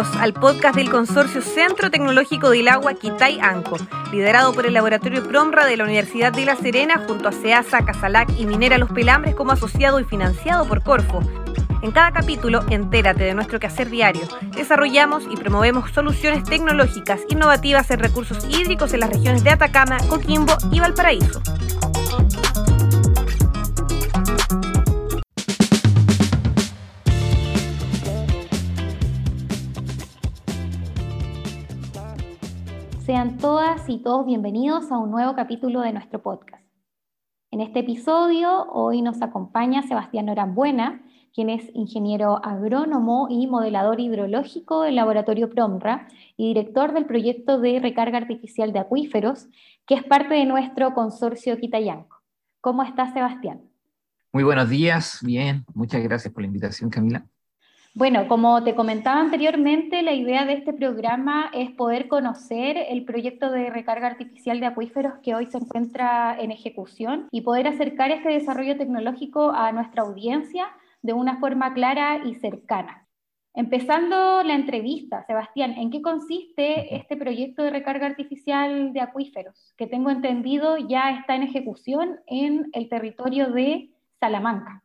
Al podcast del Consorcio Centro Tecnológico del Agua Quitay Anco, liderado por el Laboratorio Promra de la Universidad de La Serena junto a SEASA, Casalac y Minera Los Pelambres como asociado y financiado por Corfo. En cada capítulo, entérate de nuestro quehacer diario. Desarrollamos y promovemos soluciones tecnológicas innovativas en recursos hídricos en las regiones de Atacama, Coquimbo y Valparaíso. Sean todas y todos bienvenidos a un nuevo capítulo de nuestro podcast. En este episodio hoy nos acompaña Sebastián Norambuena, quien es ingeniero agrónomo y modelador hidrológico del laboratorio PROMRA y director del proyecto de recarga artificial de acuíferos, que es parte de nuestro consorcio Quitayanco. ¿Cómo estás, Sebastián? Muy buenos días, bien, muchas gracias por la invitación, Camila. Bueno, como te comentaba anteriormente, la idea de este programa es poder conocer el proyecto de recarga artificial de acuíferos que hoy se encuentra en ejecución y poder acercar este desarrollo tecnológico a nuestra audiencia de una forma clara y cercana. Empezando la entrevista, Sebastián, ¿en qué consiste este proyecto de recarga artificial de acuíferos? Que tengo entendido ya está en ejecución en el territorio de Salamanca.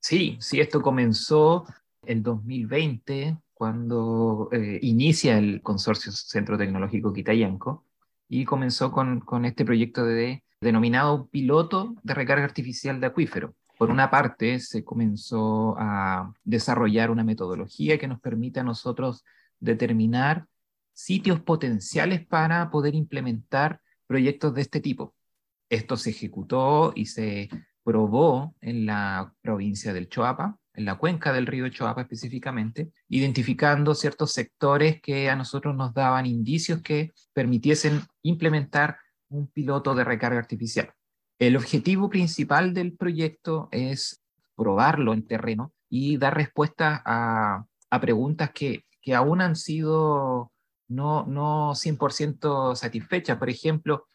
Sí, sí, esto comenzó el 2020, cuando eh, inicia el consorcio Centro Tecnológico Quitayanco y comenzó con, este proyecto de, denominado piloto de recarga artificial de acuífero. Por una parte, se comenzó a desarrollar una metodología que nos permite a nosotros determinar sitios potenciales para poder implementar proyectos de este tipo. Esto se ejecutó y se probó en la provincia del Choapa, en la cuenca del río Choapa específicamente, identificando ciertos sectores que a nosotros nos daban indicios que permitiesen implementar un piloto de recarga artificial. El objetivo principal del proyecto es probarlo en terreno y dar respuesta a, a preguntas que, que aún han sido no, no 100% satisfechas. Por ejemplo,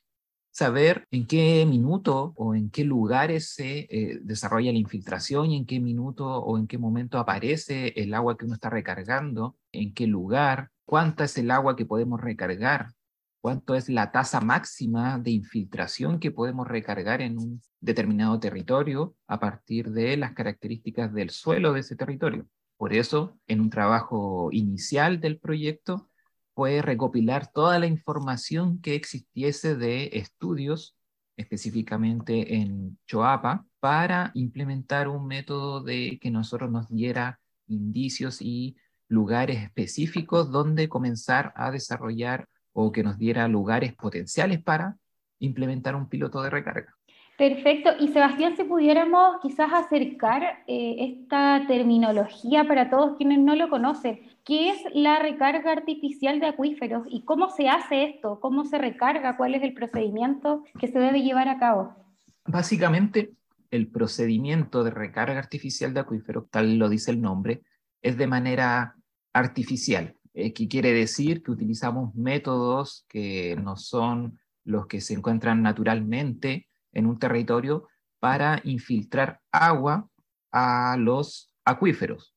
saber en qué minuto o en qué lugares se eh, desarrolla la infiltración y en qué minuto o en qué momento aparece el agua que uno está recargando, en qué lugar, cuánta es el agua que podemos recargar, cuánto es la tasa máxima de infiltración que podemos recargar en un determinado territorio a partir de las características del suelo de ese territorio. Por eso, en un trabajo inicial del proyecto, puede recopilar toda la información que existiese de estudios, específicamente en Choapa, para implementar un método de que nosotros nos diera indicios y lugares específicos donde comenzar a desarrollar o que nos diera lugares potenciales para implementar un piloto de recarga. Perfecto. Y Sebastián, si pudiéramos quizás acercar eh, esta terminología para todos quienes no lo conocen, ¿qué es la recarga artificial de acuíferos y cómo se hace esto? ¿Cómo se recarga? ¿Cuál es el procedimiento que se debe llevar a cabo? Básicamente, el procedimiento de recarga artificial de acuíferos, tal lo dice el nombre, es de manera artificial, eh, que quiere decir que utilizamos métodos que no son los que se encuentran naturalmente en un territorio para infiltrar agua a los acuíferos.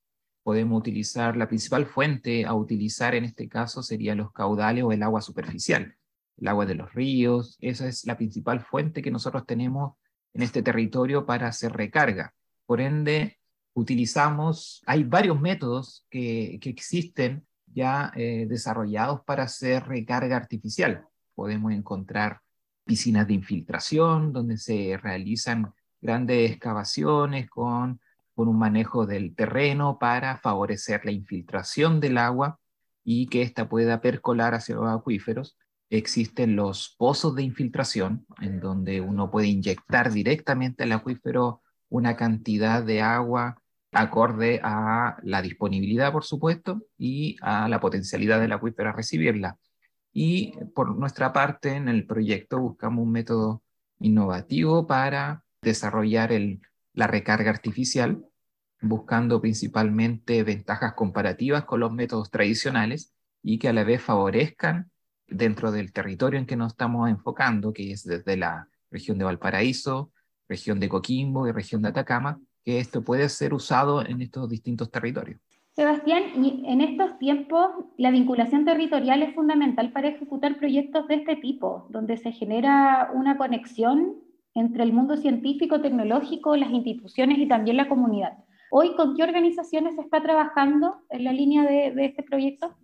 Podemos utilizar la principal fuente a utilizar en este caso serían los caudales o el agua superficial, el agua de los ríos. Esa es la principal fuente que nosotros tenemos en este territorio para hacer recarga. Por ende, utilizamos, hay varios métodos que, que existen ya eh, desarrollados para hacer recarga artificial. Podemos encontrar piscinas de infiltración, donde se realizan grandes excavaciones con, con un manejo del terreno para favorecer la infiltración del agua y que ésta pueda percolar hacia los acuíferos. Existen los pozos de infiltración, en donde uno puede inyectar directamente al acuífero una cantidad de agua acorde a la disponibilidad, por supuesto, y a la potencialidad del acuífero a recibirla. Y por nuestra parte, en el proyecto buscamos un método innovativo para desarrollar la recarga artificial, buscando principalmente ventajas comparativas con los métodos tradicionales y que a la vez favorezcan dentro del territorio en que nos estamos enfocando, que es desde la región de Valparaíso, región de Coquimbo y región de Atacama, que esto puede ser usado en estos distintos territorios. Sebastián, y en estos tiempos la vinculación territorial es fundamental para ejecutar proyectos de este tipo, donde se genera una conexión entre el mundo científico, tecnológico, las instituciones y también la comunidad. Hoy, ¿con qué organizaciones se está trabajando en la línea de, este proyecto?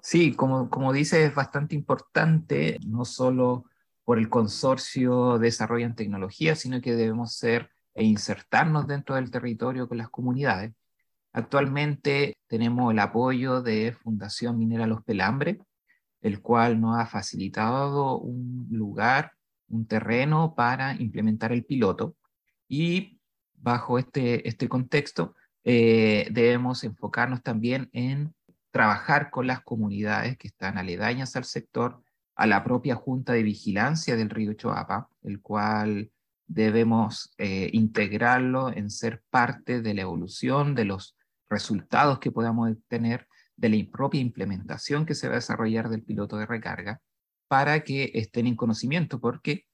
Sí, como, como dice, es bastante importante, no solo por el consorcio de desarrollo en tecnología, sino que debemos ser e insertarnos dentro del territorio con las comunidades. Actualmente tenemos el apoyo de Fundación Minera Los Pelambres, el cual nos ha facilitado un lugar, un terreno para implementar el piloto. Y bajo este, este contexto, eh, debemos enfocarnos también en trabajar con las comunidades que están aledañas al sector, a la propia Junta de Vigilancia del río Choapa, el cual debemos eh, integrarlo en ser parte de la evolución, de los resultados que podamos tener, de la propia implementación que se va a desarrollar del piloto de recarga, para que estén en conocimiento, porque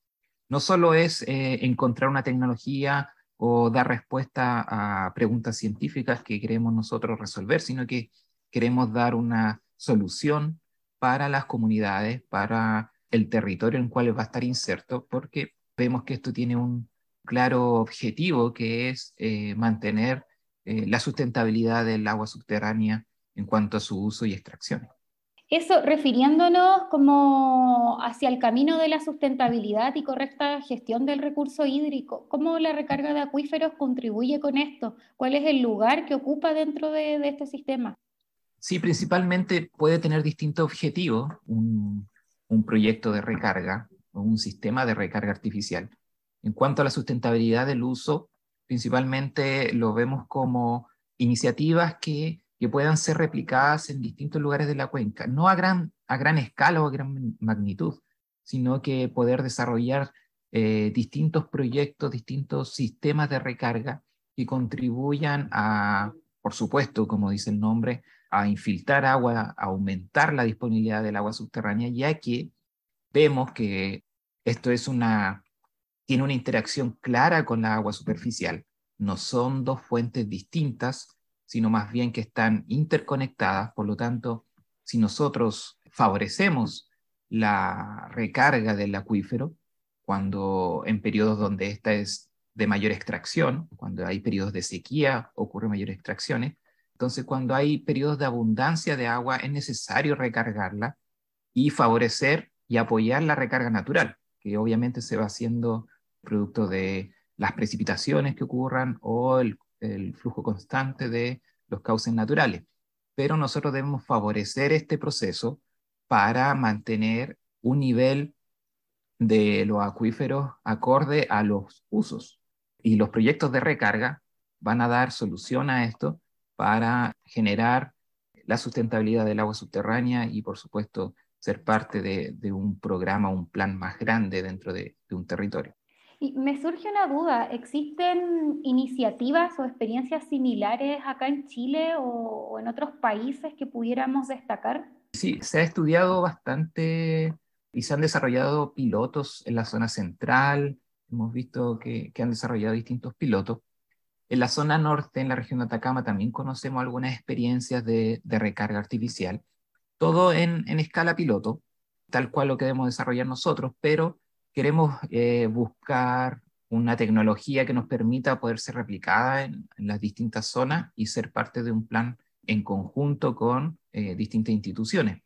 no solo es eh, encontrar una tecnología o dar respuesta a preguntas científicas que queremos nosotros resolver, sino que queremos dar una solución para las comunidades, para el territorio en el cual va a estar inserto, porque vemos que esto tiene un claro objetivo que es eh, mantener eh, la sustentabilidad del agua subterránea en cuanto a su uso y extracción. Eso, refiriéndonos como hacia el camino de la sustentabilidad y correcta gestión del recurso hídrico, ¿cómo la recarga de acuíferos contribuye con esto? ¿Cuál es el lugar que ocupa dentro de este sistema? Sí, principalmente puede tener distintos objetivos un, proyecto de recarga o un sistema de recarga artificial. En cuanto a la sustentabilidad del uso, principalmente lo vemos como iniciativas que, puedan ser replicadas en distintos lugares de la cuenca, no a gran, a gran escala o a gran magnitud, sino que poder desarrollar eh, distintos proyectos, distintos sistemas de recarga que contribuyan a, por supuesto, como dice el nombre, a infiltrar agua, a aumentar la disponibilidad del agua subterránea, ya que vemos que esto es una, tiene una interacción clara con la agua superficial. No son dos fuentes distintas, sino más bien que están interconectadas. Por lo tanto, si nosotros favorecemos la recarga del acuífero, cuando en periodos donde esta es de mayor extracción, cuando hay periodos de sequía ocurren mayores extracciones, entonces, cuando hay periodos de abundancia de agua, es necesario recargarla y favorecer y apoyar la recarga natural, que obviamente se va haciendo producto de las precipitaciones que ocurran o el, flujo constante de los cauces naturales. Pero nosotros debemos favorecer este proceso para mantener un nivel de los acuíferos acorde a los usos. Y los proyectos de recarga van a dar solución a esto para generar la sustentabilidad del agua subterránea y, por supuesto, ser parte de, un programa, un plan más grande dentro de, un territorio. Me surge una duda, ¿existen iniciativas o experiencias similares acá en Chile o, en otros países que pudiéramos destacar? Sí, se ha estudiado bastante y se han desarrollado pilotos en la zona central, hemos visto que han desarrollado distintos pilotos, en la zona norte, en la región de Atacama, también conocemos algunas experiencias de, recarga artificial, todo en, escala piloto, tal cual lo queremos desarrollar nosotros, pero queremos eh, buscar una tecnología que nos permita poder ser replicada en, las distintas zonas y ser parte de un plan en conjunto con eh, distintas instituciones.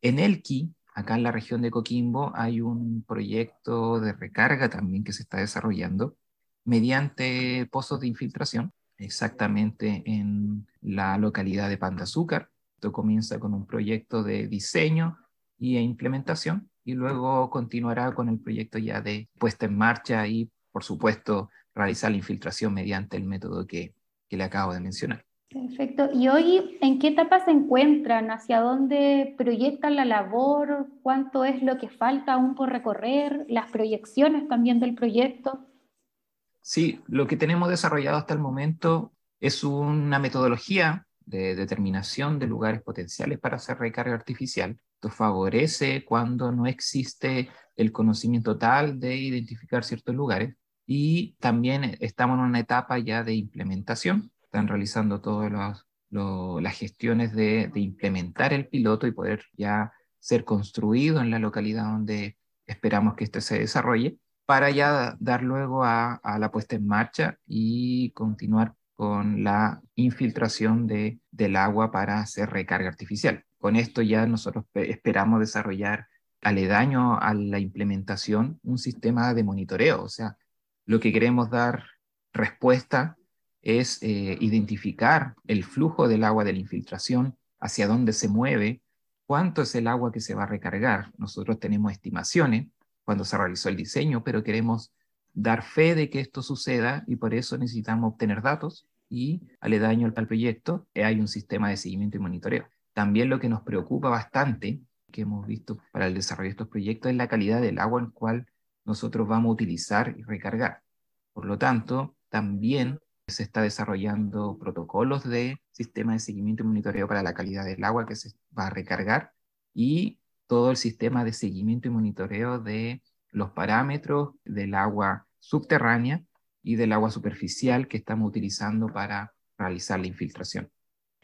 En Elqui, acá en la región de Coquimbo, hay un proyecto de recarga también que se está desarrollando mediante pozos de infiltración, exactamente en la localidad de Pan de Azúcar. Esto comienza con un proyecto de diseño y implementación y luego continuará con el proyecto ya de puesta en marcha y, por supuesto, realizar la infiltración mediante el método que, que le acabo de mencionar. Perfecto. ¿Y hoy en qué etapa se encuentran? ¿Hacia dónde proyectan la labor? ¿Cuánto es lo que falta aún por recorrer? ¿Las proyecciones también del proyecto? Sí, lo que tenemos desarrollado hasta el momento es una metodología de determinación de lugares potenciales para hacer recarga artificial. Esto favorece cuando no existe el conocimiento tal de identificar ciertos lugares y también estamos en una etapa ya de implementación. Están realizando todos los, las gestiones de, implementar el piloto y poder ya ser construido en la localidad donde esperamos que esto se desarrolle, para ya dar luego a, la puesta en marcha y continuar con la infiltración de, del agua para hacer recarga artificial. Con esto ya nosotros esperamos desarrollar aledaño a la implementación un sistema de monitoreo, o sea, lo que queremos dar respuesta es eh, identificar el flujo del agua de la infiltración, hacia dónde se mueve, cuánto es el agua que se va a recargar. Nosotros tenemos estimaciones cuando se realizó el diseño, pero queremos dar fe de que esto suceda y por eso necesitamos obtener datos y aledaño al proyecto hay un sistema de seguimiento y monitoreo. También lo que nos preocupa bastante, que hemos visto para el desarrollo de estos proyectos, es la calidad del agua en cual nosotros vamos a utilizar y recargar. Por lo tanto, también se está desarrollando protocolos de sistema de seguimiento y monitoreo para la calidad del agua que se va a recargar y todo el sistema de seguimiento y monitoreo de los parámetros del agua subterránea y del agua superficial que estamos utilizando para realizar la infiltración.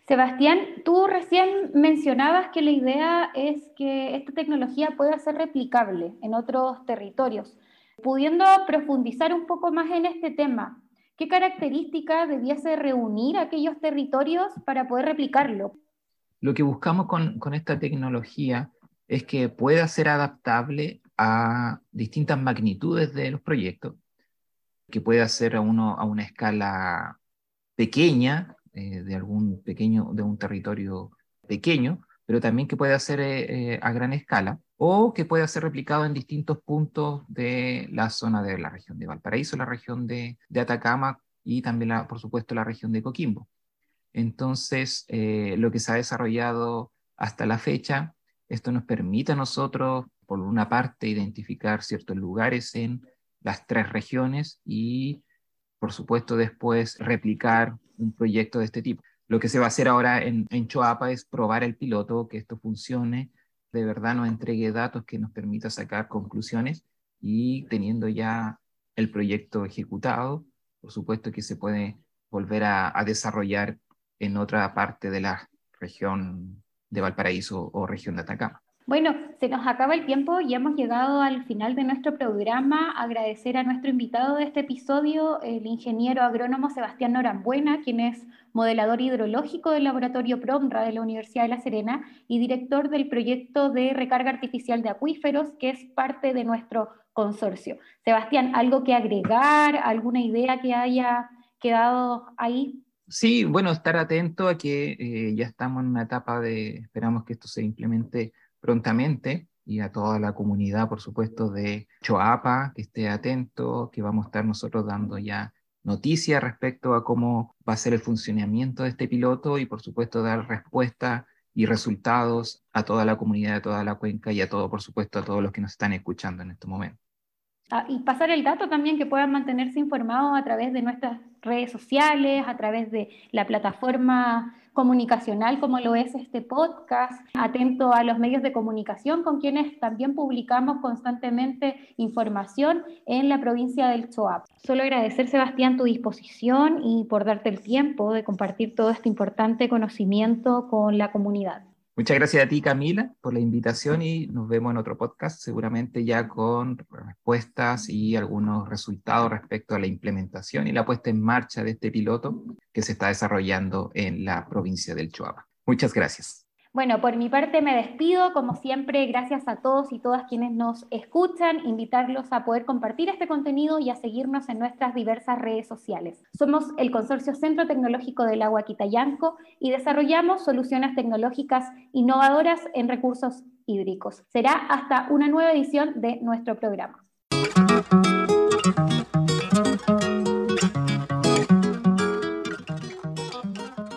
Sebastián, tú recién mencionabas que la idea es que esta tecnología pueda ser replicable en otros territorios. Pudiendo profundizar un poco más en este tema, ¿Qué características debiese reunir aquellos territorios para poder replicarlo? Lo que buscamos con, con esta tecnología es que pueda ser adaptable a distintas magnitudes de los proyectos, que pueda ser a, uno, a una escala pequeña, eh, de algún pequeño, de un territorio pequeño, pero también que pueda ser eh, eh, a gran escala, o que pueda ser replicado en distintos puntos de la zona de la región de Valparaíso, la región de, Atacama y también, por supuesto, la región de Coquimbo. Entonces, lo que se ha desarrollado hasta la fecha, esto nos permite a nosotros, por una parte, identificar ciertos lugares en las tres regiones y, por supuesto, después replicar un proyecto de este tipo. Lo que se va a hacer ahora en, en Choapa es probar el piloto, que esto funcione de verdad nos entregue datos que nos permita sacar conclusiones y teniendo ya el proyecto ejecutado, por supuesto que se puede volver a, desarrollar en otra parte de la región de Valparaíso o región de Atacama. Bueno, se nos acaba el tiempo y hemos llegado al final de nuestro programa. Agradecer a nuestro invitado de este episodio, el ingeniero agrónomo Sebastián Norambuena, quien es modelador hidrológico del laboratorio PROMRA de la Universidad de La Serena y director del proyecto de recarga artificial de acuíferos, que es parte de nuestro consorcio. Sebastián, ¿algo que agregar? ¿Alguna idea que haya quedado ahí? Sí, bueno, estar atento a que eh, ya estamos en una etapa de, esperamos que esto se implemente prontamente y a toda la comunidad, por supuesto, de Choapa, que esté atento, que vamos a estar nosotros dando ya noticias respecto a cómo va a ser el funcionamiento de este piloto y, por supuesto, dar respuesta y resultados a toda la comunidad de toda la cuenca y a todo, por supuesto, a todos los que nos están escuchando en este momento. Ah, y pasar el dato también que puedan mantenerse informados a través de nuestras redes sociales, a través de la plataforma comunicacional como lo es este podcast, atento a los medios de comunicación con quienes también publicamos constantemente información en la provincia del Choap. Solo agradecer, Sebastián, tu disposición y por darte el tiempo de compartir todo este importante conocimiento con la comunidad. Muchas gracias a ti, Camila, por la invitación y nos vemos en otro podcast, seguramente ya con respuestas y algunos resultados respecto a la implementación y la puesta en marcha de este piloto que se está desarrollando en la provincia del Choapa. Muchas gracias. Bueno, por mi parte me despido, como siempre, gracias a todos y todas quienes nos escuchan, invitarlos a poder compartir este contenido y a seguirnos en nuestras diversas redes sociales. Somos el Consorcio Centro Tecnológico del Agua Quitayanco y desarrollamos soluciones tecnológicas innovadoras en recursos hídricos. Será hasta una nueva edición de nuestro programa.